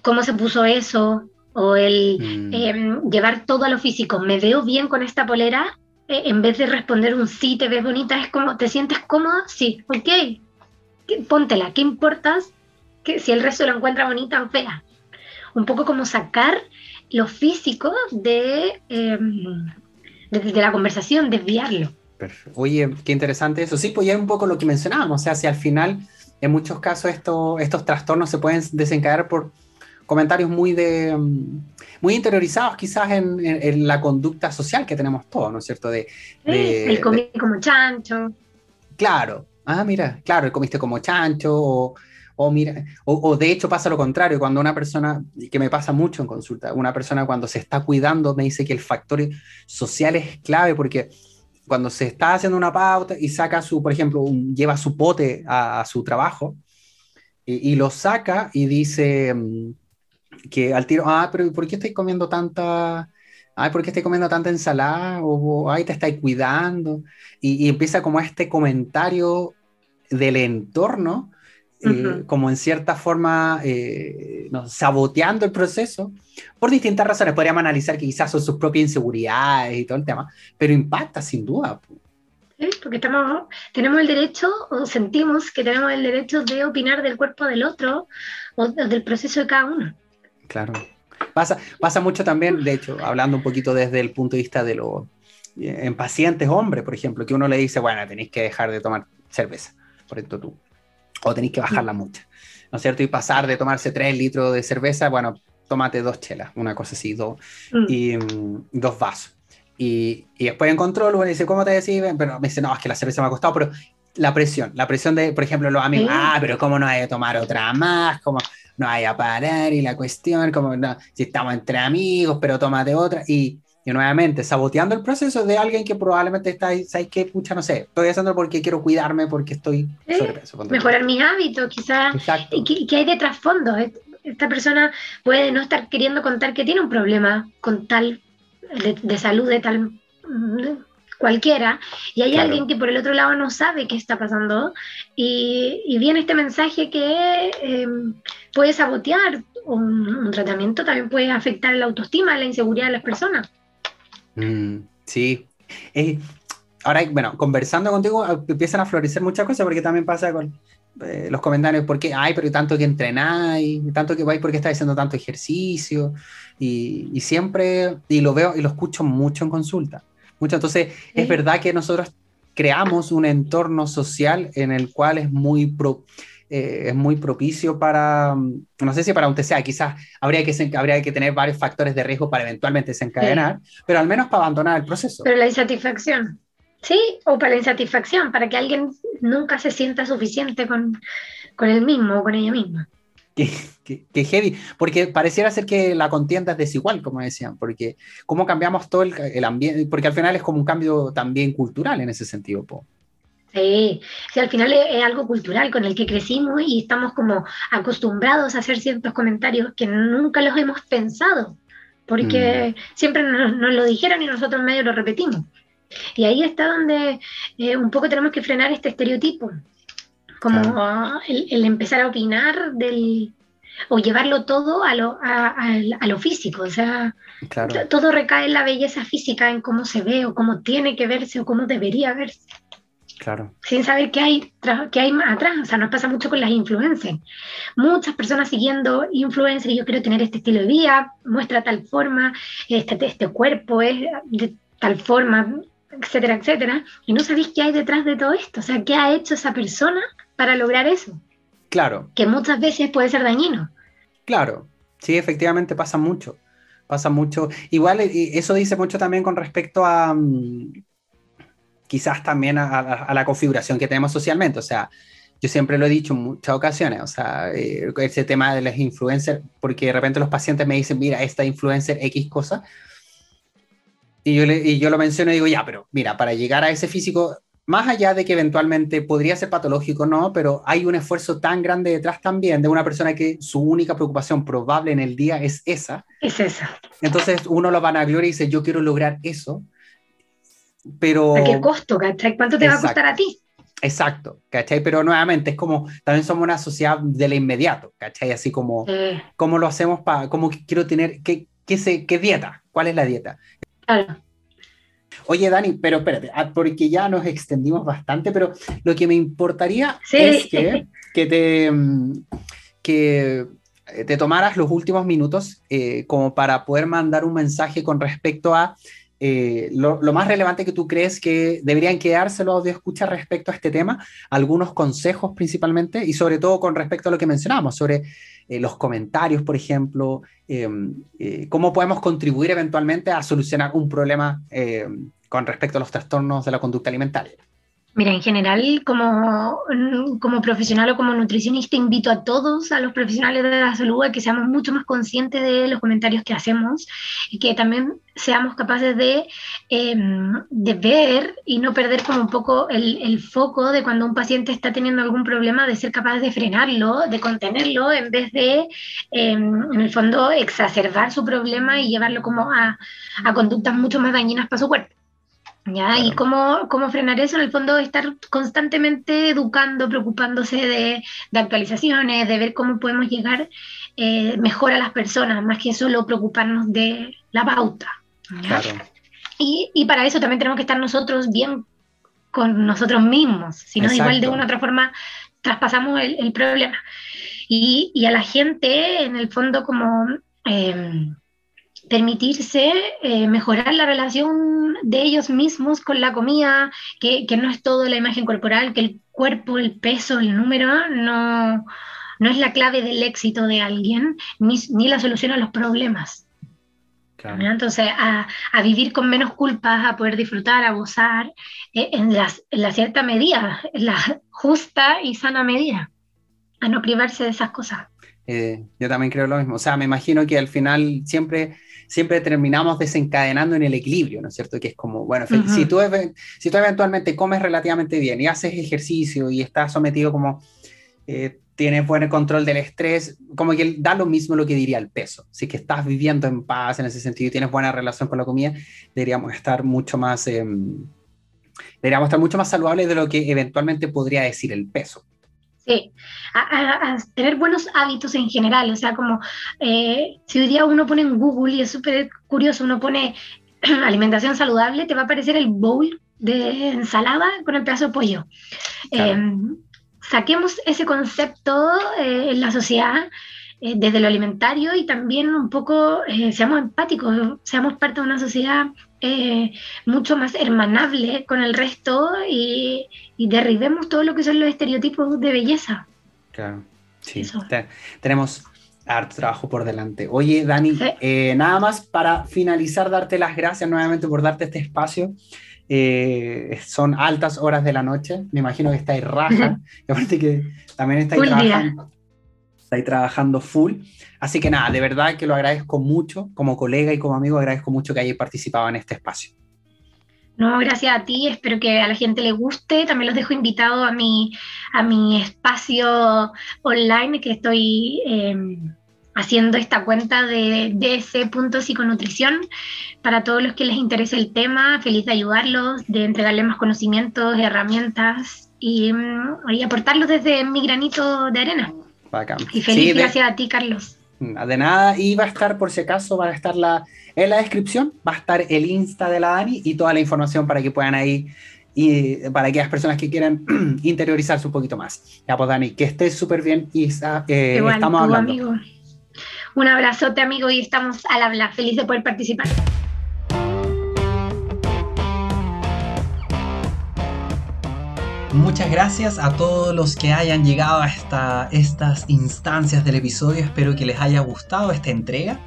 cómo se puso eso o el mm. em, llevar todo a lo físico. Me veo bien con esta polera. Eh, en vez de responder un sí, te ves bonita, es como, ¿te sientes cómoda? Sí, ok. Póntela, ¿qué importas que si el resto lo encuentra bonita o fea? Un poco como sacar lo físico de, em, la conversación, desviarlo. Oye, qué interesante eso. Sí, pues ya es un poco lo que mencionábamos. O sea, si al final, en muchos casos, esto, estos trastornos se pueden desencadenar por comentarios muy de muy interiorizados quizás en, en, la conducta social que tenemos todos, ¿no es cierto? De, el comiste como chancho. Claro. Ah, mira, claro, el comiste como chancho o o mira, o, de hecho pasa lo contrario, cuando una persona, que me pasa mucho en consulta, una persona cuando se está cuidando me dice que el factor social es clave porque cuando se está haciendo una pauta y saca su, por ejemplo, lleva su pote a, su trabajo y, lo saca y dice mm, que al tiro, ah, pero ¿por qué estoy comiendo tanta, ay, ¿por qué estoy comiendo tanta ensalada? O, ay, te estáis cuidando. Y, y, empieza como este comentario del entorno eh, como en cierta forma eh, saboteando el proceso, por distintas razones. Podríamos analizar que quizás son sus propias inseguridades y todo el tema, pero impacta sin duda. Sí, porque estamos, tenemos el derecho, o sentimos que tenemos el derecho de opinar del cuerpo del otro o del proceso de cada uno. Claro. Pasa, pasa mucho también, de hecho, hablando un poquito desde el punto de vista de los en pacientes hombres, por ejemplo, que uno le dice, bueno, tenéis que dejar de tomar cerveza, por ejemplo tú o tenéis que bajarla mm. mucho, ¿no es cierto? Y pasar de tomarse 3 litros de cerveza, bueno, tómate dos chelas, una cosa así, dos, mm. y mm, dos vasos. Y, y, después en control, uno dice, ¿cómo te decís? Pero me dice, no, es que la cerveza me ha costado, pero la presión, la presión de, por ejemplo, los amigos, ah, pero ¿cómo no hay que tomar otra más? ¿Cómo no hay a parar? Y la cuestión, como, no, si estamos entre amigos, pero tómate otra. Y, y nuevamente, saboteando el proceso de alguien que probablemente está ahí, ¿sabes qué? Pucha, no sé, estoy haciendo porque quiero cuidarme, porque estoy sobrepeso. Mejorar mis hábitos, quizás. ¿Y qué, hay de trasfondo? Esta persona puede no estar queriendo contar que tiene un problema con tal, de, salud, de tal cualquiera, y hay alguien que por el otro lado no sabe qué está pasando, y, viene este mensaje que em, puede sabotear, un, un, tratamiento también puede afectar la autoestima, la inseguridad de las personas. Mm, sí. Eh, ahora, bueno, conversando contigo ah, empiezan a florecer muchas cosas porque también pasa con eh, los comentarios, porque, ay, pero tanto que entrenáis, tanto que vais porque estáis haciendo tanto ejercicio, y, siempre, y lo veo y lo escucho mucho en consulta. Mucho, entonces, es verdad que nosotros creamos un entorno social en el cual es muy pro, eh, es muy propicio para, no sé si para un TCA, quizás habría que, habría que tener varios factores de riesgo para eventualmente desencadenar, pero al menos para abandonar el proceso. Pero la insatisfacción, sí, o para la insatisfacción, para que alguien nunca se sienta suficiente con, con él mismo o con ella misma. Que, heavy, porque pareciera ser que la contienda es desigual, como decían, porque cómo cambiamos todo el, el ambiente, porque al final es como un cambio también cultural en ese sentido. Po. Sí, al final es, algo cultural con el que crecimos y estamos como acostumbrados a hacer ciertos comentarios que nunca los hemos pensado, porque mm. siempre nos, lo dijeron y nosotros medio lo repetimos. Y ahí está donde eh, un poco tenemos que frenar este estereotipo, como el, empezar a opinar del, o llevarlo todo a lo, a, lo físico, o sea, todo recae en la belleza física, en cómo se ve o cómo tiene que verse o cómo debería verse. Claro. Sin saber qué hay, qué hay atrás. O sea, nos pasa mucho con las influencers. Muchas personas siguiendo influencers, yo quiero tener este estilo de vida, muestra tal forma, este, este cuerpo es de tal forma, etcétera, etcétera. Y no sabéis qué hay detrás de todo esto. O sea, qué ha hecho esa persona para lograr eso. Claro. Que muchas veces puede ser dañino. Claro, sí, efectivamente pasa mucho. Pasa mucho. Igual eso dice mucho también con respecto a mm, quizás también a, la configuración que tenemos socialmente. O sea, yo siempre lo he dicho en muchas ocasiones, o sea, eh, ese tema de las influencers, porque de repente los pacientes me dicen, mira, esta influencer X cosa, y yo, y yo lo menciono y digo, ya, pero mira, para llegar a ese físico más allá de que eventualmente podría ser patológico, no, pero hay un esfuerzo tan grande detrás también de una persona que su única preocupación probable en el día es esa. Es esa. Entonces uno lo van a gloria y dice, yo quiero lograr eso, pero... ¿A qué costo, cachai? ¿Cuánto te va a costar a ti? Exacto, ¿cachai? Pero nuevamente es como, también somos una sociedad de lo inmediato, ¿cachai? Así como, ¿cómo lo hacemos para, cómo quiero tener, qué, qué, qué dieta? ¿Cuál es la dieta? Claro. Oye, Dani, pero espérate, ah, porque ya nos extendimos bastante, pero lo que me importaría es que, que, te, mm, que eh, te tomaras los últimos minutos eh, como para poder mandar un mensaje con respecto a eh, lo, más relevante que tú crees que deberían quedárselo de escucha respecto a este tema, algunos consejos principalmente y sobre todo con respecto a lo que mencionamos sobre eh, los comentarios, por ejemplo, em, eh, cómo podemos contribuir eventualmente a solucionar un problema em, con respecto a los trastornos de la conducta alimentaria. Mira, en general, como, como profesional o como nutricionista, invito a todos, a los profesionales de la salud, a que seamos mucho más conscientes de los comentarios que hacemos y que también seamos capaces de, em, de ver y no perder como un poco el, el, foco de cuando un paciente está teniendo algún problema, de ser capaz de frenarlo, de contenerlo, en vez de, em, en el fondo, exacerbar su problema y llevarlo como a, a conductas mucho más dañinas para su cuerpo. ¿Ya? ¿Y cómo, cómo, frenar eso? En el fondo, estar constantemente educando, preocupándose de, de actualizaciones, de ver cómo podemos llegar eh, mejor a las personas, más que solo preocuparnos de la pauta. Claro. Y, y, para eso también tenemos que estar nosotros bien con nosotros mismos, si no, igual de una u otra forma traspasamos el, el problema. Y, y, a la gente, en el fondo, como... Eh, permitirse eh, mejorar la relación de ellos mismos con la comida, que, no es todo la imagen corporal, que el cuerpo, el peso, el número no, no es la clave del éxito de alguien, ni, la solución a los problemas. Entonces, a, vivir con menos culpas, a poder disfrutar, a gozar eh, en, en la cierta medida, en la justa y sana medida, a no privarse de esas cosas. Eh, yo también creo lo mismo. O sea, me imagino que al final siempre, siempre terminamos desencadenando en el equilibrio, ¿no es cierto? Que es como, bueno, si, tú, si tú eventualmente comes relativamente bien y haces ejercicio y estás sometido como, eh, tienes buen control del estrés, como que da lo mismo lo que diría el peso. Si que estás viviendo en paz en ese sentido y tienes buena relación con la comida, deberíamos estar mucho más... Em, deberíamos estar mucho más saludables de lo que eventualmente podría decir el peso. Sí, a, tener buenos hábitos en general, o sea, como eh, si hoy día uno pone en Google y es súper curioso, uno pone alimentación saludable, te va a aparecer el bowl de ensalada con el pedazo de pollo. Em, saquemos ese concepto eh, en la sociedad eh, desde lo alimentario y también un poco seamos empáticos, seamos parte de una sociedad eh, mucho más hermanable con el resto y, derribemos todo lo que son los estereotipos de belleza. Claro, sí. tenemos harto trabajo por delante. Oye, Dani, eh, nada más para finalizar, darte las gracias nuevamente por darte este espacio. Eh, son altas horas de la noche, me imagino que estáis raja, y aparte que también estáis trabajando, estáis trabajando full. Así que nada, de verdad que lo agradezco mucho, como colega y como amigo, agradezco mucho que hayáis participado en este espacio. No, gracias a ti, espero que a la gente le guste. También los dejo invitados a mi, a mi espacio online que estoy em, haciendo esta cuenta de ds.psiconutrición para todos los que les interese el tema. Feliz de ayudarlos, de entregarles más conocimientos, herramientas y, mm, aportarlo desde mi granito de arena. Bacán. Y feliz gracias a ti, Carlos. De nada, y va a estar, por si acaso, va a estar la, en la descripción, va a estar el Insta de la Dani y toda la información para que puedan ahí y para aquellas personas que quieran interiorizarse un poquito más. Ya pues Dani, que estés súper bien y eh, estamos hablando. Amigo. Un abrazote amigo y estamos al habla, feliz de poder participar. Muchas gracias a todos los que hayan llegado a esta, estas instancias del episodio. Espero que les haya gustado esta entrega.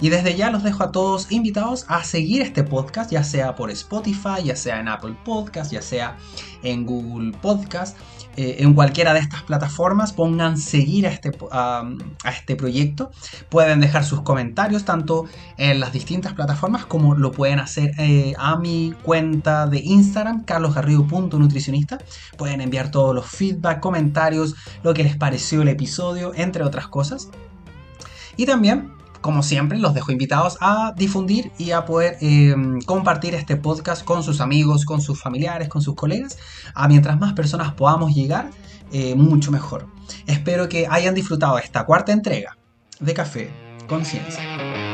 Y desde ya los dejo a todos invitados a seguir este podcast, ya sea por Spotify, ya sea en Apple Podcast, ya sea en Google Podcast. Eh, en cualquiera de estas plataformas pongan seguir a este, a este proyecto. Pueden dejar sus comentarios tanto en las distintas plataformas como lo pueden hacer eh, a mi cuenta de Instagram, carlosgarrido.nutricionista. Pueden enviar todos los feedback, comentarios, lo que les pareció el episodio, entre otras cosas. Y también como siempre, los dejo invitados a difundir y a poder em, compartir este podcast con sus amigos, con sus familiares, con sus colegas. A mientras más personas podamos llegar, eh, mucho mejor. Espero que hayan disfrutado esta cuarta entrega de Café Conciencia.